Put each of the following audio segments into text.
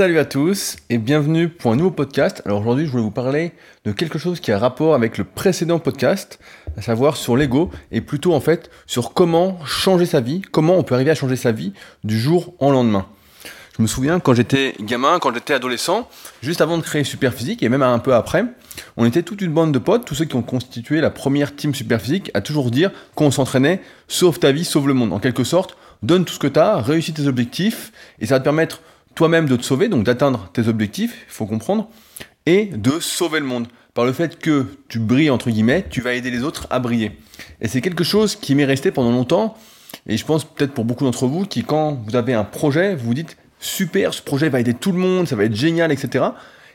Salut à tous et bienvenue pour un nouveau podcast. Alors aujourd'hui, je voulais vous parler de quelque chose qui a rapport avec le précédent podcast, à savoir sur l'ego et plutôt en fait sur comment changer sa vie, comment on peut arriver à changer sa vie du jour au lendemain. Je me souviens quand j'étais gamin, quand j'étais adolescent, juste avant de créer Superphysique et même un peu après, on était toute une bande de potes, tous ceux qui ont constitué la première team Superphysique, à toujours dire qu'on s'entraînait, sauve ta vie, sauve le monde. En quelque sorte, donne tout ce que tu as, réussis tes objectifs et ça va te permettre toi-même de te sauver, donc d'atteindre tes objectifs, il faut comprendre, et de sauver le monde. Par le fait que tu brilles, entre guillemets, tu vas aider les autres à briller. Et c'est quelque chose qui m'est resté pendant longtemps, et je pense peut-être pour beaucoup d'entre vous, qui quand vous avez un projet, vous vous dites, super, ce projet va aider tout le monde, ça va être génial, etc.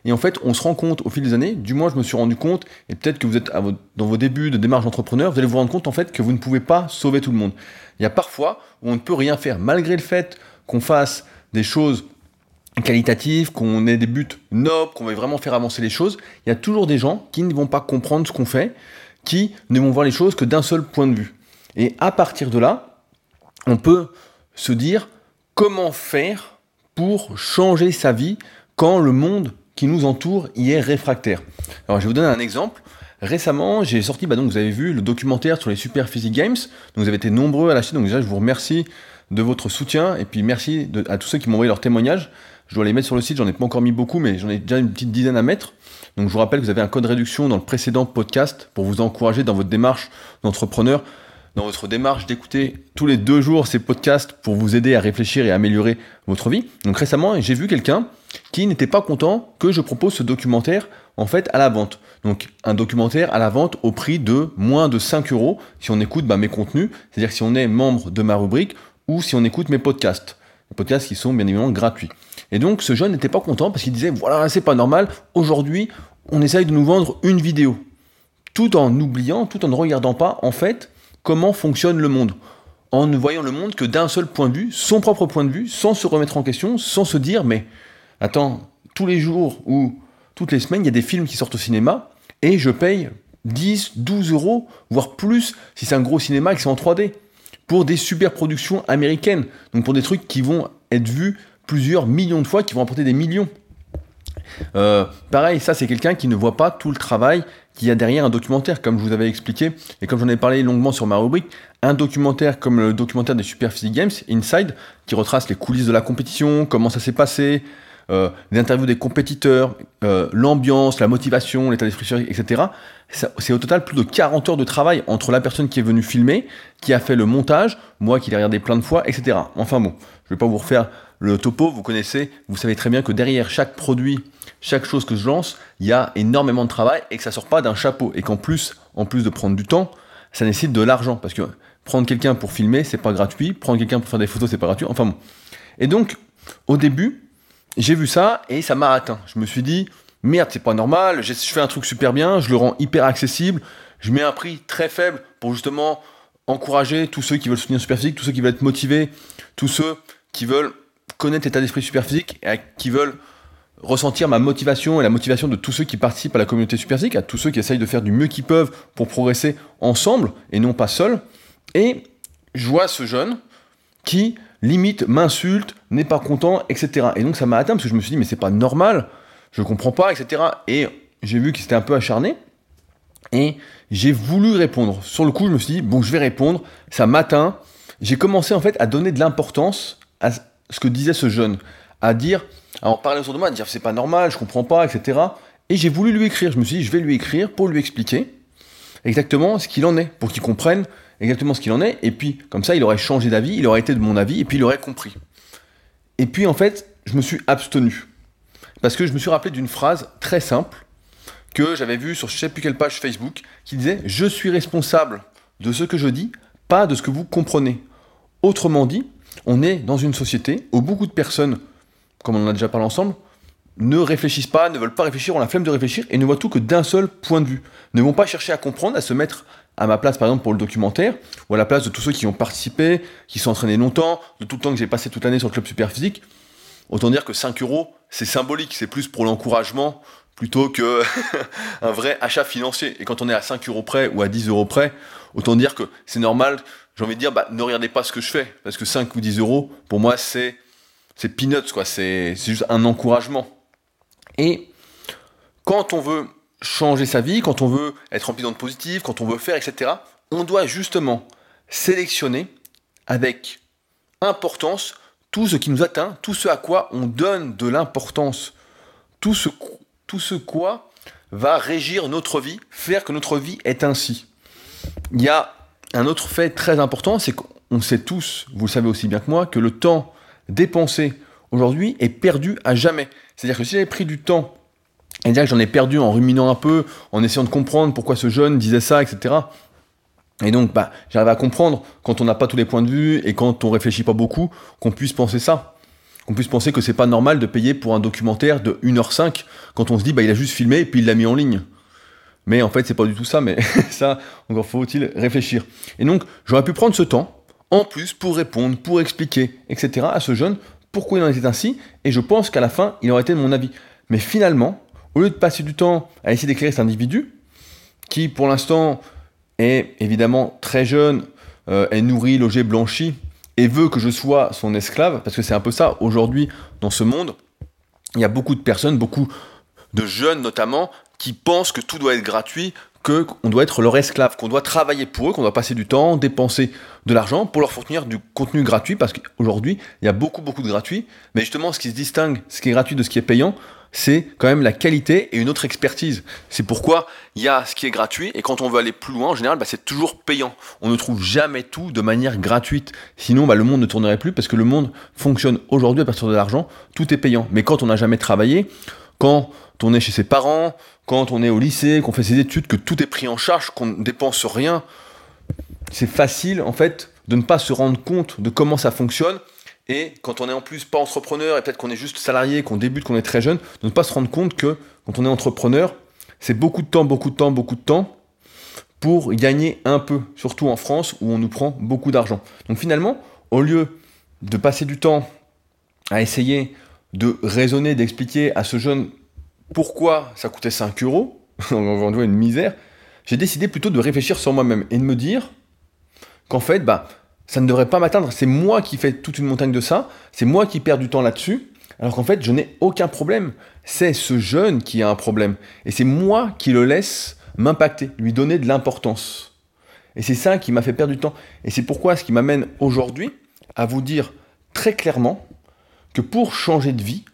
Et en fait, on se rend compte au fil des années, du moins je me suis rendu compte, et peut-être que vous êtes dans vos débuts de démarche d'entrepreneur, vous allez vous rendre compte en fait que vous ne pouvez pas sauver tout le monde. Il y a parfois où on ne peut rien faire, malgré le fait qu'on fasse des choses qualitatif, qu'on ait des buts nobles, qu'on veuille vraiment faire avancer les choses, il y a toujours des gens qui ne vont pas comprendre ce qu'on fait, qui ne vont voir les choses que d'un seul point de vue. Et à partir de là, on peut se dire comment faire pour changer sa vie quand le monde qui nous entoure y est réfractaire. Alors je vais vous donner un exemple. Récemment, j'ai sorti, bah donc vous avez vu le documentaire sur les Super Physique Games. Donc vous avez été nombreux à lâcher, donc déjà je vous remercie de votre soutien et puis merci à tous ceux qui m'ont envoyé leur témoignage. Je dois les mettre sur le site, j'en ai pas encore mis beaucoup, mais j'en ai déjà une petite dizaine à mettre. Donc je vous rappelle que vous avez un code réduction dans le précédent podcast pour vous encourager dans votre démarche d'entrepreneur, dans votre démarche d'écouter tous les deux jours ces podcasts pour vous aider à réfléchir et améliorer votre vie. Donc récemment, j'ai vu quelqu'un qui n'était pas content que je propose ce documentaire en fait à la vente. Donc un documentaire à la vente au prix de moins de 5 euros si on écoute bah, mes contenus, c'est-à-dire si on est membre de ma rubrique ou si on écoute mes podcasts. Les podcasts qui sont bien évidemment gratuits. Et donc ce jeune n'était pas content parce qu'il disait voilà, c'est pas normal, aujourd'hui on essaye de nous vendre une vidéo. Tout en oubliant, tout en ne regardant pas en fait comment fonctionne le monde. En ne voyant le monde que d'un seul point de vue, son propre point de vue, sans se remettre en question, sans se dire mais attends, tous les jours ou toutes les semaines, il y a des films qui sortent au cinéma et je paye 10, 12 euros, voire plus si c'est un gros cinéma et que c'est en 3D pour des super productions américaines. Donc pour des trucs qui vont être vus plusieurs millions de fois, qui vont apporter des millions. Euh, pareil, ça c'est quelqu'un qui ne voit pas tout le travail qu'il y a derrière un documentaire, comme je vous avais expliqué, et comme j'en ai parlé longuement sur ma rubrique, un documentaire comme le documentaire des Super Physique Games, Inside, qui retrace les coulisses de la compétition, comment ça s'est passé, euh, les interviews des compétiteurs, euh, l'ambiance, la motivation, l'état d'esprit, etc. C'est au total plus de 40 heures de travail entre la personne qui est venue filmer, qui a fait le montage, moi qui l'ai regardé plein de fois, etc. Enfin bon, je vais pas vous refaire le topo, vous connaissez, vous savez très bien que derrière chaque produit, chaque chose que je lance, il y a énormément de travail et que ça sort pas d'un chapeau. Et qu'en plus, en plus de prendre du temps, ça nécessite de l'argent. Parce que prendre quelqu'un pour filmer, c'est pas gratuit. Prendre quelqu'un pour faire des photos, c'est pas gratuit. Enfin bon. Et donc, au début, j'ai vu ça et ça m'a atteint. Je me suis dit, merde, c'est pas normal, je fais un truc super bien, je le rends hyper accessible, je mets un prix très faible pour justement encourager tous ceux qui veulent soutenir Superphysique, tous ceux qui veulent être motivés, tous ceux qui veulent connaître l'état d'esprit Superphysique et qui veulent ressentir ma motivation et la motivation de tous ceux qui participent à la communauté Superphysique, à tous ceux qui essayent de faire du mieux qu'ils peuvent pour progresser ensemble et non pas seuls. Et je vois ce jeune qui limite, m'insulte, n'est pas content, etc. Et donc ça m'a atteint parce que je me suis dit, mais c'est pas normal, je comprends pas, etc. Et j'ai vu qu'il s'était un peu acharné. Et j'ai voulu répondre. Sur le coup, je me suis dit, bon, je vais répondre, ça m'atteint. J'ai commencé en fait à donner de l'importance à ce que disait ce jeune, à dire, en parler autour de moi, dire, c'est pas normal, je comprends pas, etc. Et j'ai voulu lui écrire. Je me suis dit, je vais lui écrire pour lui expliquer exactement ce qu'il en est, pour qu'il comprenne exactement ce qu'il en est, et puis comme ça il aurait changé d'avis, il aurait été de mon avis, et puis il aurait compris. Et puis en fait, je me suis abstenu. Parce que je me suis rappelé d'une phrase très simple que j'avais vue sur je sais plus quelle page Facebook, qui disait Je suis responsable de ce que je dis, pas de ce que vous comprenez. Autrement dit, on est dans une société où beaucoup de personnes, comme on en a déjà parlé ensemble, ne réfléchissent pas, ne veulent pas réfléchir, ont la flemme de réfléchir et ne voient tout que d'un seul point de vue. Ne vont pas chercher à comprendre, à se mettre à ma place par exemple pour le documentaire, ou à la place de tous ceux qui ont participé, qui sont entraînés longtemps, de tout le temps que j'ai passé toute l'année sur le club super physique, autant dire que 5 euros, c'est symbolique, c'est plus pour l'encouragement plutôt que un vrai achat financier. Et quand on est à 5 euros près ou à 10 euros près, autant dire que c'est normal, j'ai envie de dire, bah, ne regardez pas ce que je fais, parce que 5 ou 10 euros, pour moi, c'est c'est peanuts, quoi. C'est juste un encouragement. Et quand on veut changer sa vie, quand on veut être rempli d'ondes positives, quand on veut faire, etc., on doit justement sélectionner avec importance tout ce qui nous atteint, tout ce à quoi on donne de l'importance, tout ce, tout ce quoi va régir notre vie, faire que notre vie est ainsi. Il y a un autre fait très important, c'est qu'on sait tous, vous le savez aussi bien que moi, que le temps dépensé aujourd'hui est perdu à jamais. C'est-à-dire que si j'avais pris du temps et dire que j'en ai perdu en ruminant un peu, en essayant de comprendre pourquoi ce jeune disait ça, etc. Et donc, bah, j'arrive à comprendre quand on n'a pas tous les points de vue et quand on réfléchit pas beaucoup, qu'on puisse penser ça. Qu'on puisse penser que c'est pas normal de payer pour un documentaire de 1h05 quand on se dit, bah, il a juste filmé et puis il l'a mis en ligne. Mais en fait, c'est pas du tout ça, mais ça, encore faut-il réfléchir. Et donc, j'aurais pu prendre ce temps, en plus, pour répondre, pour expliquer, etc., à ce jeune, pourquoi il en était ainsi, et je pense qu'à la fin, il aurait été de mon avis. Mais finalement, au lieu de passer du temps à essayer d'éclairer cet individu, qui pour l'instant est évidemment très jeune, euh, est nourri, logé, blanchi, et veut que je sois son esclave, parce que c'est un peu ça aujourd'hui dans ce monde, il y a beaucoup de personnes, beaucoup de jeunes notamment, qui pensent que tout doit être gratuit, qu'on doit être leur esclave, qu'on doit travailler pour eux, qu'on doit passer du temps, dépenser de l'argent pour leur fournir du contenu gratuit, parce qu'aujourd'hui, il y a beaucoup, beaucoup de gratuit, mais justement, ce qui se distingue, ce qui est gratuit de ce qui est payant, c'est quand même la qualité et une autre expertise. C'est pourquoi il y a ce qui est gratuit et quand on veut aller plus loin, en général, bah, c'est toujours payant. On ne trouve jamais tout de manière gratuite. Sinon, bah, le monde ne tournerait plus parce que le monde fonctionne aujourd'hui à partir de l'argent. Tout est payant. Mais quand on n'a jamais travaillé, quand on est chez ses parents, quand on est au lycée, qu'on fait ses études, que tout est pris en charge, qu'on ne dépense rien, c'est facile en fait de ne pas se rendre compte de comment ça fonctionne et quand on est en plus pas entrepreneur et peut-être qu'on est juste salarié, qu'on débute, qu'on est très jeune, de ne pas se rendre compte que quand on est entrepreneur, c'est beaucoup de temps, beaucoup de temps, beaucoup de temps pour gagner un peu, surtout en France où on nous prend beaucoup d'argent. Donc finalement, au lieu de passer du temps à essayer de raisonner, d'expliquer à ce jeune pourquoi ça coûtait 5 euros, on voit une misère, j'ai décidé plutôt de réfléchir sur moi-même et de me dire qu'en fait, bah, ça ne devrait pas m'atteindre. C'est moi qui fais toute une montagne de ça. C'est moi qui perds du temps là-dessus. Alors qu'en fait, je n'ai aucun problème. C'est ce jeune qui a un problème. Et c'est moi qui le laisse m'impacter, lui donner de l'importance. Et c'est ça qui m'a fait perdre du temps. Et c'est pourquoi ce qui m'amène aujourd'hui à vous dire très clairement que pour changer de vie,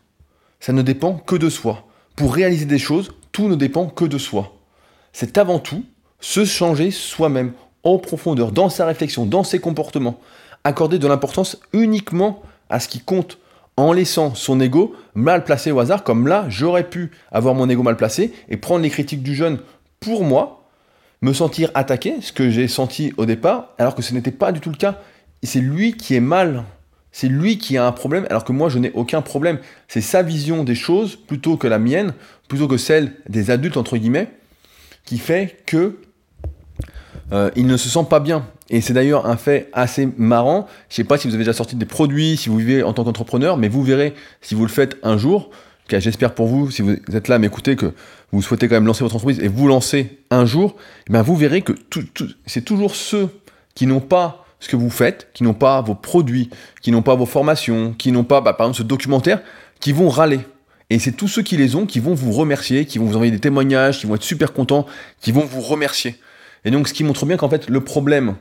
ça ne dépend que de soi. Pour réaliser des choses, tout ne dépend que de soi. C'est avant tout se changer soi-même en profondeur, dans sa réflexion, dans ses comportements, accorder de l'importance uniquement à ce qui compte, en laissant son ego mal placé au hasard, comme là, j'aurais pu avoir mon ego mal placé et prendre les critiques du jeune pour moi, me sentir attaqué, ce que j'ai senti au départ, alors que ce n'était pas du tout le cas. C'est lui qui est mal, c'est lui qui a un problème, alors que moi je n'ai aucun problème. C'est sa vision des choses plutôt que la mienne, plutôt que celle des adultes, entre guillemets, qui fait que euh, il ne se sent pas bien. Et c'est d'ailleurs un fait assez marrant. Je ne sais pas si vous avez déjà sorti des produits, si vous vivez en tant qu'entrepreneur, mais vous verrez si vous le faites un jour. J'espère pour vous, si vous êtes là à m'écouter, que vous souhaitez quand même lancer votre entreprise et vous lancez un jour, eh bien vous verrez que c'est toujours ceux qui n'ont pas ce que vous faites, qui n'ont pas vos produits, qui n'ont pas vos formations, qui n'ont pas, bah, par exemple, ce documentaire, qui vont râler. Et c'est tous ceux qui les ont qui vont vous remercier, qui vont vous envoyer des témoignages, qui vont être super contents, qui vont vous remercier. Et donc, ce qui montre bien qu'en fait, le problème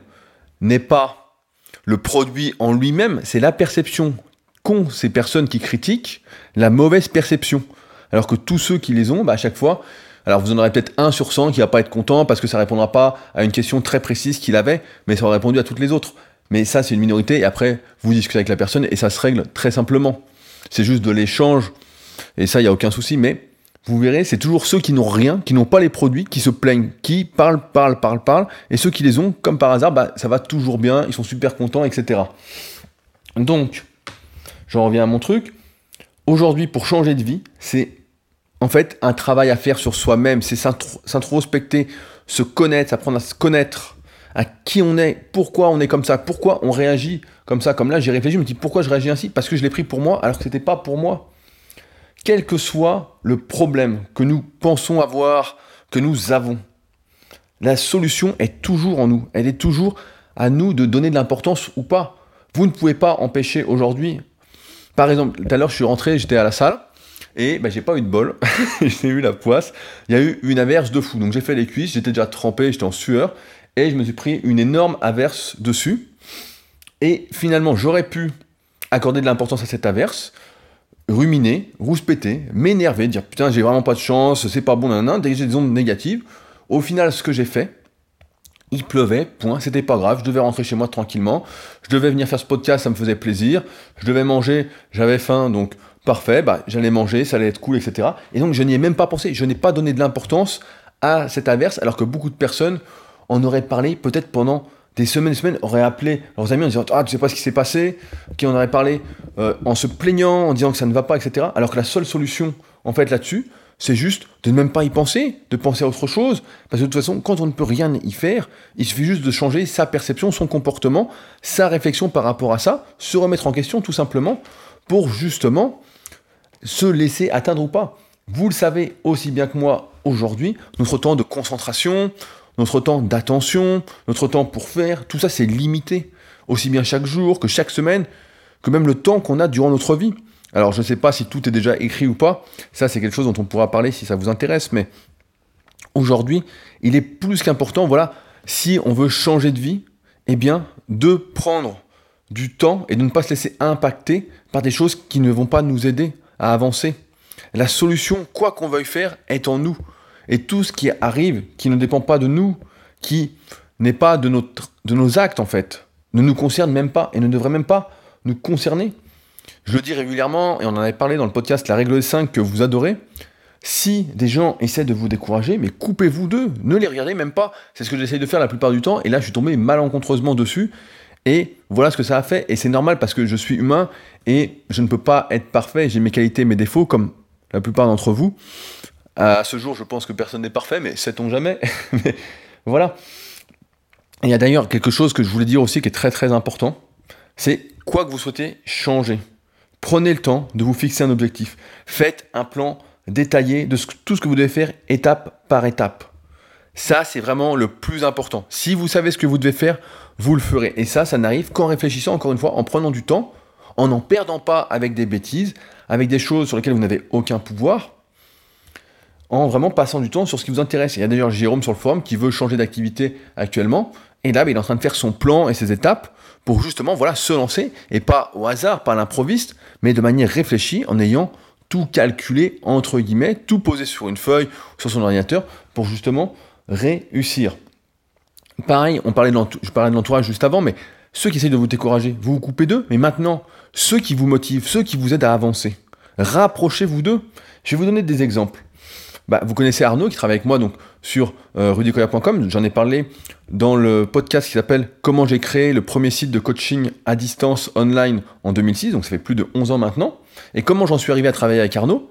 n'est pas le produit en lui-même, c'est la perception qu'ont ces personnes qui critiquent, la mauvaise perception. Alors que tous ceux qui les ont, bah, à chaque fois, alors vous en aurez peut-être un sur 100 qui va pas être content parce que ça répondra pas à une question très précise qu'il avait, mais ça aura répondu à toutes les autres. Mais ça, c'est une minorité, et après, vous discutez avec la personne, et ça se règle très simplement. C'est juste de l'échange, et ça, il n'y a aucun souci, mais vous verrez, c'est toujours ceux qui n'ont rien, qui n'ont pas les produits, qui se plaignent, qui parlent, parlent, parlent, parlent, et ceux qui les ont, comme par hasard, bah, ça va toujours bien, ils sont super contents, etc. Donc, j'en reviens à mon truc. Aujourd'hui, pour changer de vie, c'est en fait un travail à faire sur soi-même, c'est s'introspecter, se connaître, apprendre à se connaître, à qui on est, pourquoi on est comme ça, pourquoi on réagit comme ça, comme là, j'ai réfléchi, je me dis pourquoi je réagis ainsi, parce que je l'ai pris pour moi, alors que ce n'était pas pour moi. Quel que soit le problème que nous pensons avoir, que nous avons, la solution est toujours en nous. Elle est toujours à nous de donner de l'importance ou pas. Vous ne pouvez pas empêcher aujourd'hui. Par exemple, tout à l'heure, je suis rentré, j'étais à la salle, et bah, j'ai pas eu de bol, j'ai eu la poisse, il y a eu une averse de fou. Donc j'ai fait les cuisses, j'étais déjà trempé, j'étais en sueur, et je me suis pris une énorme averse dessus. Et finalement, j'aurais pu accorder de l'importance à cette averse, ruminer, rouspéter, m'énerver, dire putain, j'ai vraiment pas de chance, c'est pas bon, nanana, dégager des ondes négatives. Au final, ce que j'ai fait, il pleuvait, point, c'était pas grave, je devais rentrer chez moi tranquillement, je devais venir faire ce podcast, ça me faisait plaisir, je devais manger, j'avais faim, donc parfait, bah, j'allais manger, ça allait être cool, etc. Et donc je n'y ai même pas pensé, je n'ai pas donné de l'importance à cette averse, alors que beaucoup de personnes en auraient parlé peut-être pendant des semaines et semaines, auraient appelé leurs amis en disant Ah, tu sais pas ce qui s'est passé, qui en aurait parlé euh, en se plaignant, en disant que ça ne va pas, etc. Alors que la seule solution, en fait, là-dessus, c'est juste de ne même pas y penser, de penser à autre chose. Parce que de toute façon, quand on ne peut rien y faire, il suffit juste de changer sa perception, son comportement, sa réflexion par rapport à ça, se remettre en question tout simplement pour justement se laisser atteindre ou pas. Vous le savez aussi bien que moi aujourd'hui, notre temps de concentration, notre temps d'attention, notre temps pour faire, tout ça c'est limité. Aussi bien chaque jour que chaque semaine, que même le temps qu'on a durant notre vie. Alors je ne sais pas si tout est déjà écrit ou pas, ça c'est quelque chose dont on pourra parler si ça vous intéresse, mais aujourd'hui, il est plus qu'important, voilà, si on veut changer de vie, eh bien, de prendre du temps et de ne pas se laisser impacter par des choses qui ne vont pas nous aider à avancer. La solution, quoi qu'on veuille faire, est en nous. Et tout ce qui arrive, qui ne dépend pas de nous, qui n'est pas de, notre, de nos actes en fait, ne nous concerne même pas et ne devrait même pas nous concerner. Je le dis régulièrement, et on en avait parlé dans le podcast La règle des 5 que vous adorez. Si des gens essaient de vous décourager, mais coupez-vous d'eux, ne les regardez même pas. C'est ce que j'essaye de faire la plupart du temps, et là je suis tombé malencontreusement dessus. Et voilà ce que ça a fait, et c'est normal parce que je suis humain, et je ne peux pas être parfait, j'ai mes qualités, mes défauts, comme la plupart d'entre vous. À ce jour, je pense que personne n'est parfait, mais sait-on jamais Mais voilà. il y a d'ailleurs quelque chose que je voulais dire aussi qui est très très important, c'est quoi que vous souhaitez changer? Prenez le temps de vous fixer un objectif. Faites un plan détaillé de tout ce que vous devez faire étape par étape. Ça, c'est vraiment le plus important. Si vous savez ce que vous devez faire, vous le ferez. Et ça, ça n'arrive qu'en réfléchissant, encore une fois, en prenant du temps, en n'en perdant pas avec des bêtises, avec des choses sur lesquelles vous n'avez aucun pouvoir, en vraiment passant du temps sur ce qui vous intéresse. Il y a d'ailleurs Jérôme sur le forum qui veut changer d'activité actuellement. Et là, il est en train de faire son plan et ses étapes pour justement voilà, se lancer, et pas au hasard, pas à l'improviste, mais de manière réfléchie, en ayant tout calculé, entre guillemets, tout posé sur une feuille, sur son ordinateur, pour justement réussir. Pareil, on parlait de je parlais de l'entourage juste avant, mais ceux qui essayent de vous décourager, vous vous coupez d'eux, mais maintenant, ceux qui vous motivent, ceux qui vous aident à avancer, rapprochez-vous d'eux. Je vais vous donner des exemples. Bah, vous connaissez Arnaud qui travaille avec moi donc sur euh, J'en ai parlé dans le podcast qui s'appelle Comment j'ai créé le premier site de coaching à distance online en 2006. Donc ça fait plus de 11 ans maintenant. Et comment j'en suis arrivé à travailler avec Arnaud?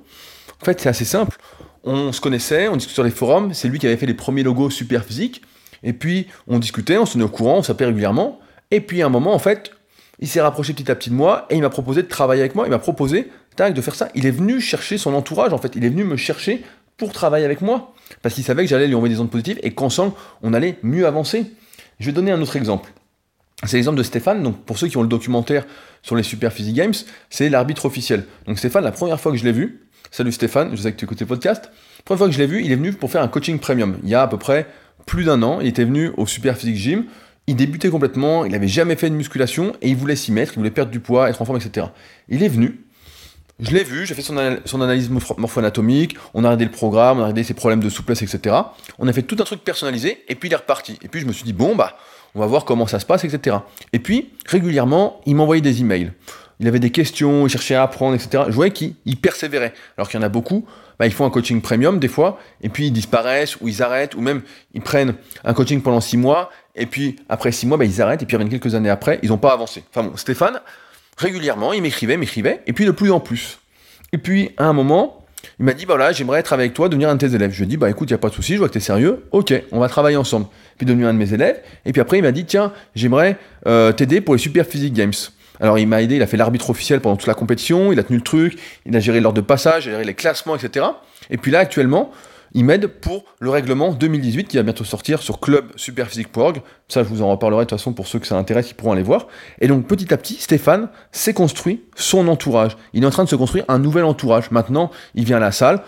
En fait, c'est assez simple. On se connaissait, on discutait sur les forums. C'est lui qui avait fait les premiers logos super physiques. Et puis on discutait, on se tenait au courant, on s'appelait régulièrement. Et puis à un moment, en fait, il s'est rapproché petit à petit de moi et il m'a proposé de travailler avec moi. Il m'a proposé tac, de faire ça. Il est venu chercher son entourage, en fait. Il est venu me chercher pour travailler avec moi. Parce qu'il savait que j'allais lui envoyer des ondes positives et qu'ensemble, on allait mieux avancer. Je vais donner un autre exemple. C'est l'exemple de Stéphane. Donc, pour ceux qui ont le documentaire sur les Super Physique Games, c'est l'arbitre officiel. Donc, Stéphane, la première fois que je l'ai vu, salut Stéphane, je sais que tu écoutes le podcast. La première fois que je l'ai vu, il est venu pour faire un coaching premium. Il y a à peu près plus d'un an, il était venu au Super Physique Gym. Il débutait complètement, il n'avait jamais fait de musculation et il voulait s'y mettre, il voulait perdre du poids, être en forme, etc. Il est venu, je l'ai vu, j'ai fait son, analyse morpho-anatomique, on a regardé le programme, on a regardé ses problèmes de souplesse, etc. On a fait tout un truc personnalisé, et puis il est reparti. Et puis je me suis dit, bon, bah, on va voir comment ça se passe, etc. Et puis, régulièrement, il m'envoyait des emails. Il avait des questions, il cherchait à apprendre, etc. Je voyais qu'il persévérait. Alors qu'il y en a beaucoup, bah, ils font un coaching premium des fois, et puis ils disparaissent, ou ils arrêtent, ou même ils prennent un coaching pendant six mois, et puis après six mois, bah, ils arrêtent, et puis reviennent quelques années après, ils n'ont pas avancé. Enfin bon, Stéphane, régulièrement, il m'écrivait, m'écrivait, et puis de plus en plus. Et puis, à un moment, il m'a dit, bah voilà, j'aimerais être avec toi, devenir un de tes élèves. Je lui ai dit, bah écoute, il n'y a pas de souci, je vois que tu es sérieux, ok, on va travailler ensemble. Puis devenir un de mes élèves. Et puis après, il m'a dit, tiens, j'aimerais euh, t'aider pour les Super Physique Games. Alors il m'a aidé, il a fait l'arbitre officiel pendant toute la compétition, il a tenu le truc, il a géré l'ordre de passage, il a géré les classements, etc. Et puis là, actuellement, il m'aide pour le règlement 2018 qui va bientôt sortir sur clubsuperphysique.org. Ça, je vous en reparlerai de toute façon pour ceux que ça intéresse, ils pourront aller voir. Et donc, petit à petit, Stéphane s'est construit son entourage. Il est en train de se construire un nouvel entourage. Maintenant, il vient à la salle.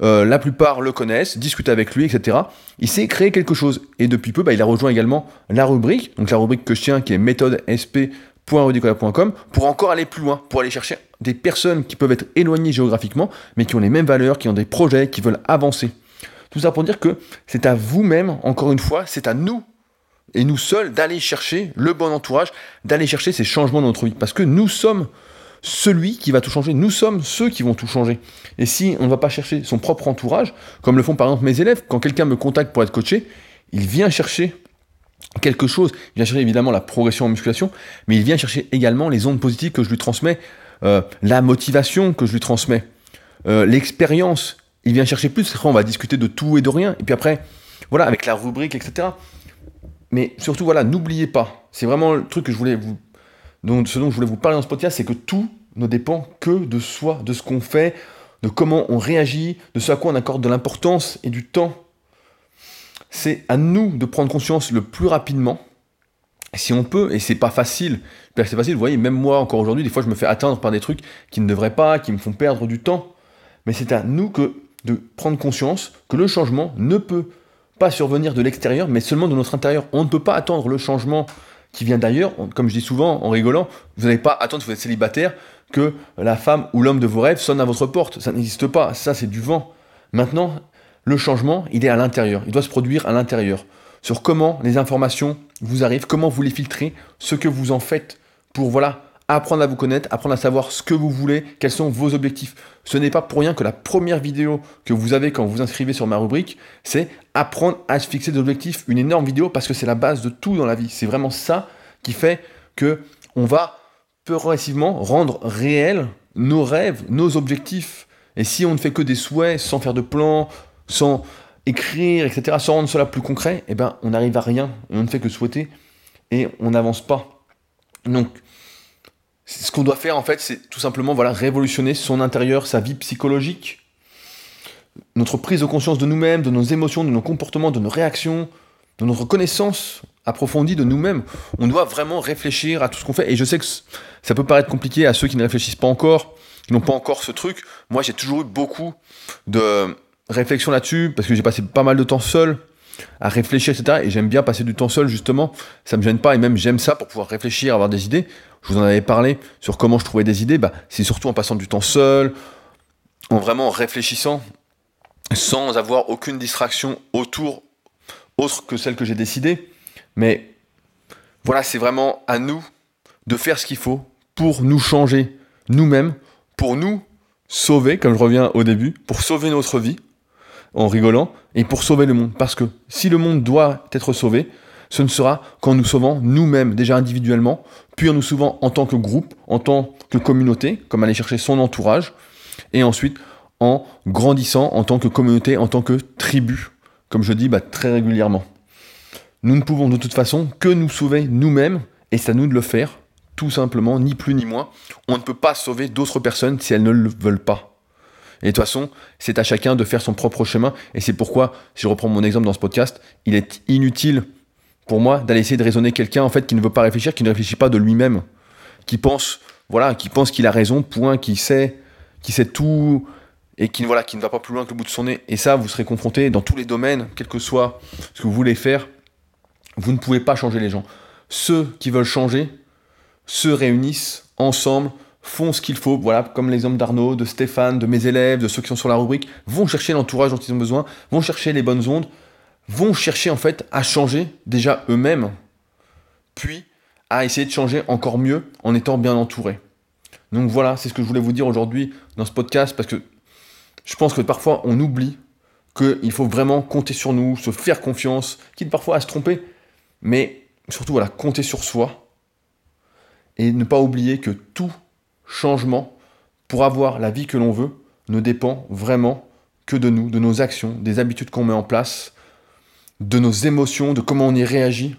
Euh, la plupart le connaissent, discutent avec lui, etc. Il s'est créé quelque chose. Et depuis peu, bah, il a rejoint également la rubrique, donc la rubrique que je tiens, qui est méthode SP pour encore aller plus loin, pour aller chercher des personnes qui peuvent être éloignées géographiquement, mais qui ont les mêmes valeurs, qui ont des projets, qui veulent avancer. Tout ça pour dire que c'est à vous-même, encore une fois, c'est à nous et nous seuls d'aller chercher le bon entourage, d'aller chercher ces changements dans notre vie. Parce que nous sommes celui qui va tout changer. Nous sommes ceux qui vont tout changer. Et si on ne va pas chercher son propre entourage, comme le font par exemple mes élèves, quand quelqu'un me contacte pour être coaché, il vient chercher quelque chose. Il vient chercher évidemment la progression en musculation, mais il vient chercher également les ondes positives que je lui transmets, euh, la motivation que je lui transmets, euh, l'expérience. Il vient chercher plus. Après, on va discuter de tout et de rien. Et puis après, voilà, avec la rubrique, etc. Mais surtout, voilà, n'oubliez pas. C'est vraiment le truc que je voulais vous. Ce dont je voulais vous parler dans ce podcast, c'est que tout ne dépend que de soi, de ce qu'on fait, de comment on réagit, de ce à quoi on accorde de l'importance et du temps c'est à nous de prendre conscience le plus rapidement, si on peut, et c'est pas facile, c'est facile, vous voyez, même moi encore aujourd'hui, des fois je me fais atteindre par des trucs qui ne devraient pas, qui me font perdre du temps, mais c'est à nous que de prendre conscience que le changement ne peut pas survenir de l'extérieur, mais seulement de notre intérieur. On ne peut pas attendre le changement qui vient d'ailleurs, comme je dis souvent en rigolant, vous n'allez pas attendre, si vous êtes célibataire, que la femme ou l'homme de vos rêves sonne à votre porte. Ça n'existe pas, ça c'est du vent. Maintenant, le changement, il est à l'intérieur, il doit se produire à l'intérieur. Sur comment les informations vous arrivent, comment vous les filtrez, ce que vous en faites pour apprendre à vous connaître, apprendre à savoir ce que vous voulez, quels sont vos objectifs. Ce n'est pas pour rien que la première vidéo que vous avez quand vous vous inscrivez sur ma rubrique, c'est apprendre à se fixer des objectifs. Une énorme vidéo parce que c'est la base de tout dans la vie. C'est vraiment ça qui fait que on va progressivement rendre réels nos rêves, nos objectifs. Et si on ne fait que des souhaits sans faire de plan, sans écrire, etc., sans rendre cela plus concret, eh ben, on n'arrive à rien, on ne fait que souhaiter, et on n'avance pas. Donc, ce qu'on doit faire, en fait, c'est tout simplement voilà, révolutionner son intérieur, sa vie psychologique, notre prise de conscience de nous-mêmes, de nos émotions, de nos comportements, de nos réactions, de notre connaissance approfondie de nous-mêmes. On doit vraiment réfléchir à tout ce qu'on fait. Et je sais que ça peut paraître compliqué à ceux qui ne réfléchissent pas encore, qui n'ont pas encore ce truc. Moi, j'ai toujours eu beaucoup de, réflexion là-dessus, parce que j'ai passé pas mal de temps seul à réfléchir, etc. Et j'aime bien passer du temps seul, justement. Ça me gêne pas, et même j'aime ça pour pouvoir réfléchir, avoir des idées. Je vous en avais parlé sur comment je trouvais des idées. Bah, c'est surtout en passant du temps seul, en vraiment réfléchissant, sans avoir aucune distraction autour, autre que celle que j'ai décidée. Mais voilà, c'est vraiment à nous de faire ce qu'il faut pour nous changer nous-mêmes, pour nous sauver, comme je reviens au début, pour sauver notre vie, en rigolant, et pour sauver le monde. Parce que si le monde doit être sauvé, ce ne sera qu'en nous sauvant nous-mêmes, déjà individuellement, puis en nous sauvant en tant que groupe, en tant que communauté, comme aller chercher son entourage, et ensuite en grandissant en tant que communauté, en tant que tribu, comme je dis bah, très régulièrement. Nous ne pouvons de toute façon que nous sauver nous-mêmes, et c'est à nous de le faire, tout simplement, ni plus ni moins. On ne peut pas sauver d'autres personnes si elles ne le veulent pas. Et de toute façon, c'est à chacun de faire son propre chemin. Et c'est pourquoi, si je reprends mon exemple dans ce podcast, il est inutile pour moi d'aller essayer de raisonner quelqu'un en fait qui ne veut pas réfléchir, qui ne réfléchit pas de lui-même, qui pense, voilà, qui pense qu'il a raison, point, qui sait, qui sait tout et qui voilà, qui ne va pas plus loin que le bout de son nez. Et ça, vous serez confronté dans tous les domaines, quel que soit ce que vous voulez faire. Vous ne pouvez pas changer les gens. Ceux qui veulent changer se réunissent ensemble font ce qu'il faut, voilà, comme l'exemple d'Arnaud, de Stéphane, de mes élèves, de ceux qui sont sur la rubrique, vont chercher l'entourage dont ils ont besoin, vont chercher les bonnes ondes, vont chercher en fait à changer déjà eux-mêmes, puis à essayer de changer encore mieux en étant bien entourés. Donc voilà, c'est ce que je voulais vous dire aujourd'hui dans ce podcast, parce que je pense que parfois on oublie qu'il faut vraiment compter sur nous, se faire confiance, quitte parfois à se tromper, mais surtout voilà, compter sur soi, et ne pas oublier que tout changement pour avoir la vie que l'on veut ne dépend vraiment que de nous, de nos actions, des habitudes qu'on met en place, de nos émotions, de comment on y réagit.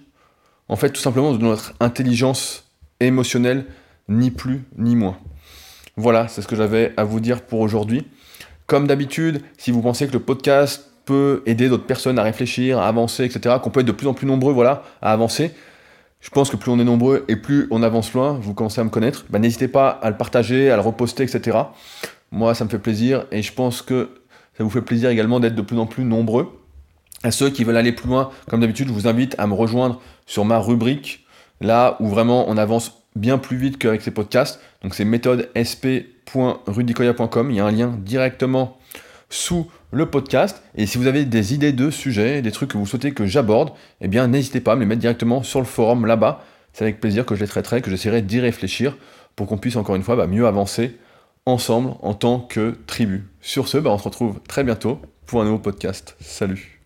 En fait, tout simplement de notre intelligence émotionnelle, ni plus ni moins. Voilà, c'est ce que j'avais à vous dire pour aujourd'hui. Comme d'habitude, si vous pensez que le podcast peut aider d'autres personnes à réfléchir, à avancer, etc., qu'on peut être de plus en plus nombreux voilà, à avancer, je pense que plus on est nombreux et plus on avance loin, vous commencez à me connaître, bah, n'hésitez pas à le partager, à le reposter, etc. Moi, ça me fait plaisir et je pense que ça vous fait plaisir également d'être de plus en plus nombreux. À ceux qui veulent aller plus loin, comme d'habitude, je vous invite à me rejoindre sur ma rubrique, là où vraiment on avance bien plus vite qu'avec ces podcasts. Donc c'est méthodesp.rudicoya.com. Il y a un lien directement sous le podcast. Et si vous avez des idées de sujets, des trucs que vous souhaitez que j'aborde, eh bien n'hésitez pas à me les mettre directement sur le forum là-bas. C'est avec plaisir que je les traiterai, que j'essaierai d'y réfléchir pour qu'on puisse encore une fois bah, mieux avancer ensemble en tant que tribu. Sur ce, bah, on se retrouve très bientôt pour un nouveau podcast. Salut